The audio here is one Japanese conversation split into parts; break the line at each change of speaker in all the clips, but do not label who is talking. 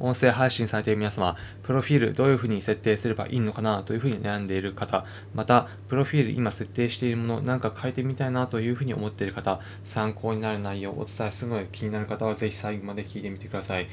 音声配信されている皆様、プロフィールどういうふうに設定すればいいのかなというふうに悩んでいる方、また、プロフィール今設定しているもの、なんか変えてみたいなというふうに思っている方、参考になる内容をお伝えするので気になる方はぜひ最後まで聞いてみてください。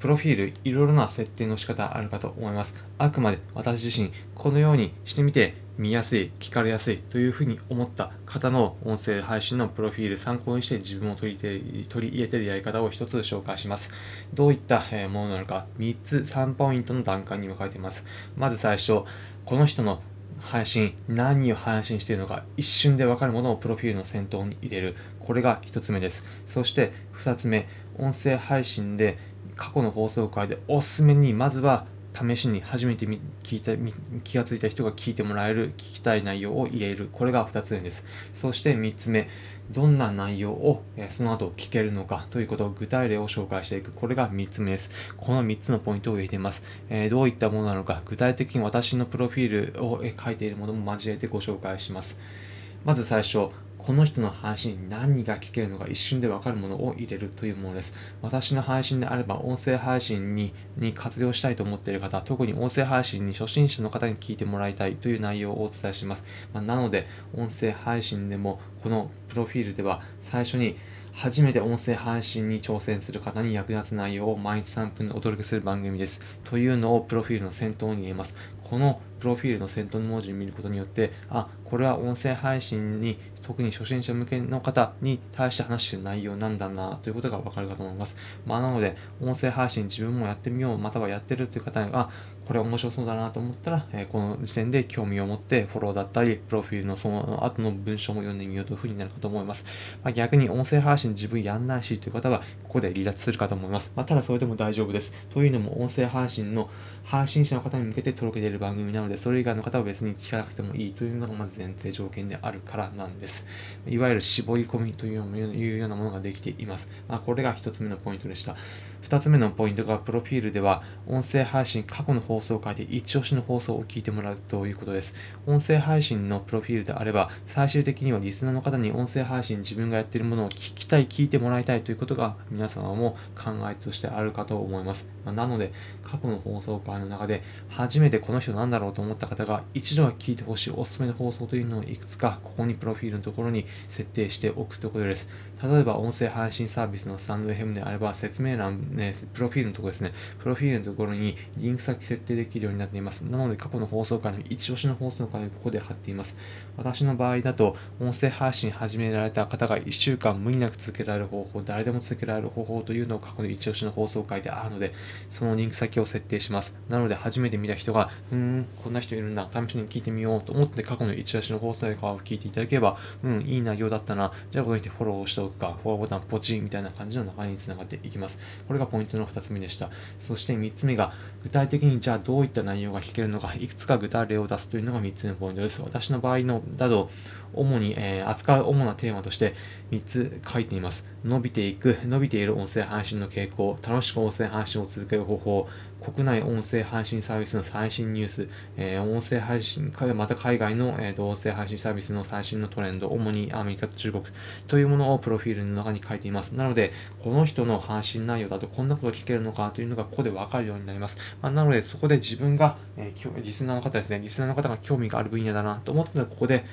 プロフィール、いろいろな設定の仕方あるかと思います。あくまで私自身、このようにしてみて見やすい、聞かれやすいというふうに思った方の音声配信のプロフィール参考にして自分を取りて取り入れているやり方を一つ紹介します。どういったものなのか、3つ、3ポイントの段階に分かれています。まず最初、この人の配信、何を配信しているのか、一瞬で分かるものをプロフィールの先頭に入れる。これが1つ目です。そして2つ目、音声配信で過去の放送回でおすすめにまずは試しに初めて聞いた気がついた人が聞いてもらえる聞きたい内容を入れる。これが2つ目です。そして3つ目。どんな内容をその後聞けるのかということを具体例を紹介していく。これが3つ目です。この3つのポイントを入れています、えどういったものなのか。具体的に私のプロフィールを書いているものも交えてご紹介します。まず最初この人の配信に何が聞けるのか一瞬でわかるものを入れるというものです。私の配信であれば音声配信にに活用したいと思っている方、特に音声配信に初心者の方に聞いてもらいたいという内容をお伝えします。まあ、なので、音声配信でもこのプロフィールでは最初に初めて音声配信に挑戦する方に役立つ内容を毎日3分でお届けする番組です。というのをプロフィールの先頭に入れます。このプロフィールの先頭の文字を見ることによって、あ、これは音声配信に特に初心者向けの方に対して話してる内容なんだなということがわかるかと思います。まあ、なので、音声配信自分もやってみよう、またはやってるという方が、これ面白そうだなと思ったら、えー、この時点で興味を持ってフォローだったり、プロフィールのその後の文章も読んでみようというふうになるかと思います。まあ、逆に音声配信自分やんないしという方は、ここで離脱するかと思います。まあ、ただそれでも大丈夫です。というのも、音声配信の配信者の方に向けて届けている番組なので、それ以外の方は別に聞かなくてもいいというのがまず前提条件であるからなんです。いわゆる絞り込みというようなものができています。まあ、これが1つ目のポイントでした。2つ目のポイントが、プロフィールでは、音声配信、過去の放送回で一押しの放送を聞いてもらうということです。音声配信のプロフィールであれば、最終的にはリスナーの方に音声配信、自分がやっているものを聞きたい、聞いてもらいたいということが、皆様も考えとしてあるかと思います。まなので、過去の放送回の中で、初めてこの人なんだろうと思った方が、一度は聞いてほしいおすすめの放送というのをいくつか、ここにプロフィールのところに設定しておくということです。例えば、音声配信サービスのスタンド FM であれば、説明欄ね、プロフィールのところですね、プロフィールのところにリンク先設定できるようになっています。なので、過去の放送回の一押しの放送回をここで貼っています。私の場合だと、音声配信始められた方が1週間無理なく続けられる方法、誰でも続けられる方法というのを過去の一押しの放送回であるので、そのリンク先を設定します。なので、初めて見た人が、うーん、こんな人いるんだ、試しに聞いてみようと思って過去の一押しの放送回を聞いていただければ、うん、いい内容だったな、じゃあこうやってフォローしておくか、フォローボタンポチみたいな感じの流れにつながっていきます。これがポイントの2つ目でした。そして3つ目が、具体的にじゃあどういった内容が聞けるのか、いくつか具体例を出すというのが3つ目のポイントです。私の場合のだと、主に、えー、扱う主なテーマとして3つ書いています。伸びていく、伸びている音声配信の傾向、楽しく音声配信を続ける方法、国内音声配信サービスの最新ニュース、えー、音声配信、また海外の、えー、音声配信サービスの最新のトレンド、主にアメリカと中国というものをプロフィールの中に書いています。なので、この人の配信内容だとこんなこと聞けるのかというのがここでわかるようになります。まあ、なので、そこで自分が、えー、リスナーの方ですね、リスナーの方が興味がある分野だなと思ったら、ここで、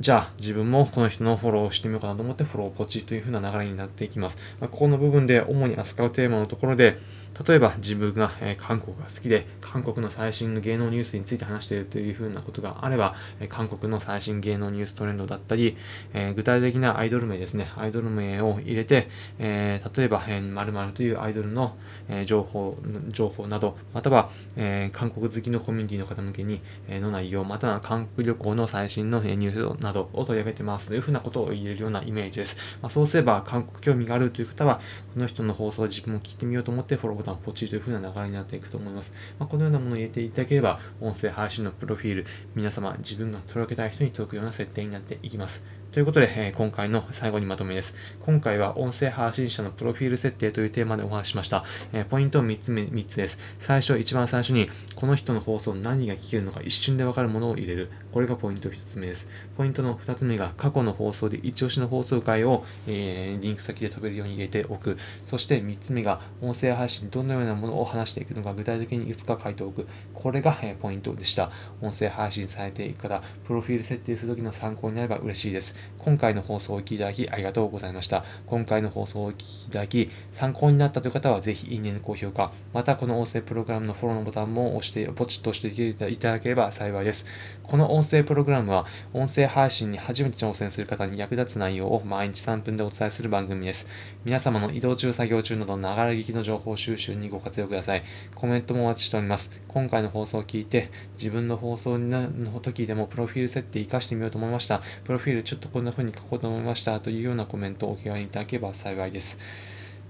じゃあ自分もこの人のフォローをしてみようかなと思ってフォローポチという風な流れになっていきます。まあ、ここの部分で主に扱うテーマのところで、例えば自分が、え韓国が好きで、韓国の最新の芸能ニュースについて話しているというふうなことがあれば、え韓国の最新芸能ニューストレンドだったり、え具体的なアイドル名ですね、アイドル名を入れて、え例えば、えー、〇〇というアイドルの、え情報、情報など、または、え韓国好きのコミュニティの方向けに、えの内容、または韓国旅行の最新の、えニュースなどを取り上げてますというふうなことを入れるようなイメージです。まあ、そうすれば、韓国興味があるという方は、この人の放送を自分も聞いてみようと思ってフォローボタンポチという風な流れになっていくと思います。まあ、このようなものを入れていただければ、音声配信のプロフィール、皆様、自分が届けたい人に届くような設定になっていきます。ということで、えー、今回の最後にまとめです。今回は音声配信者のプロフィール設定というテーマでお話しました。えー、ポイント3つ目、3つです。最初、一番最初に、この人の放送何が聞けるのか一瞬でわかるものを入れる。これがポイント1つ目です。ポイントの2つ目が、過去の放送で一押しの放送回を、えー、リンク先で飛べるように入れておく。そして3つ目が、音声配信どのようなものを話していくのか具体的にいつか書いておく。これが、えー、ポイントでした。音声配信されていく方、プロフィール設定するときの参考になれば嬉しいです。今回の放送をお聞きいただきありがとうございました。今回の放送をお聞きいただき、参考になったという方はぜひいいねの高評価、またこの音声プログラムのフォローのボタンも押して、ポチッと押していただければ幸いです。この音声プログラムは、音声配信に初めて挑戦する方に役立つ内容を毎日3分でお伝えする番組です。皆様の移動中、作業中など、ながら聞きの情報収集にご活用ください。コメントもお待ちしております。今回の放送を聞いて、自分の放送の時でもプロフィール設定活かしてみようと思いました。プロフィールちょっとこんな風に書こうと思いましたというようなコメントをお気軽にいただければ幸いです。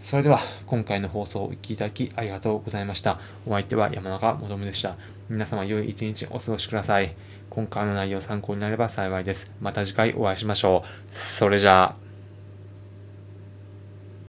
それでは、今回の放送をお聴きいただきありがとうございました。お相手は山中もどむでした。皆様良い一日お過ごしください。今回の内容参考になれば幸いです。また次回お会いしましょう。それじゃあ。